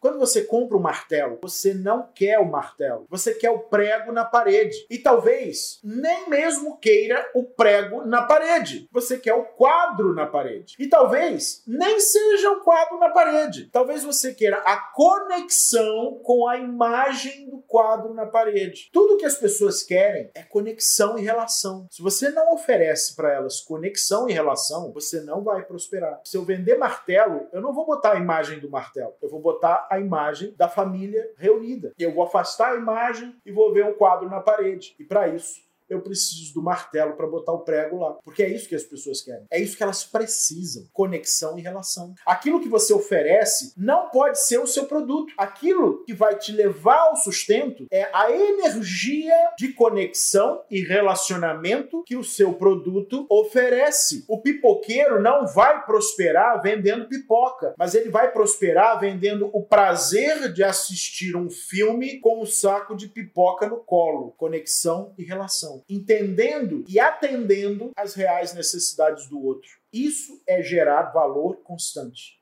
Quando você compra um martelo, você não quer o martelo, você quer o prego na parede. E talvez nem mesmo queira o prego na parede, você quer o quadro na parede. E talvez nem seja o quadro na parede, talvez você queira a conexão com a imagem do quadro na parede. Tudo que as pessoas querem é conexão e relação. Se você não oferece para elas conexão e relação, você não vai prosperar. Se eu vender martelo, eu não vou botar a imagem do martelo, eu vou botar a imagem da família reunida. Eu vou afastar a imagem e vou ver um quadro na parede. E para isso, eu preciso do martelo para botar o prego lá. Porque é isso que as pessoas querem. É isso que elas precisam: conexão e relação. Aquilo que você oferece não pode ser o seu produto. Aquilo que vai te levar ao sustento é a energia de conexão e relacionamento que o seu produto oferece. O pipoqueiro não vai prosperar vendendo pipoca, mas ele vai prosperar vendendo o prazer de assistir um filme com um saco de pipoca no colo. Conexão e entendendo e atendendo às reais necessidades do outro. Isso é gerar valor constante.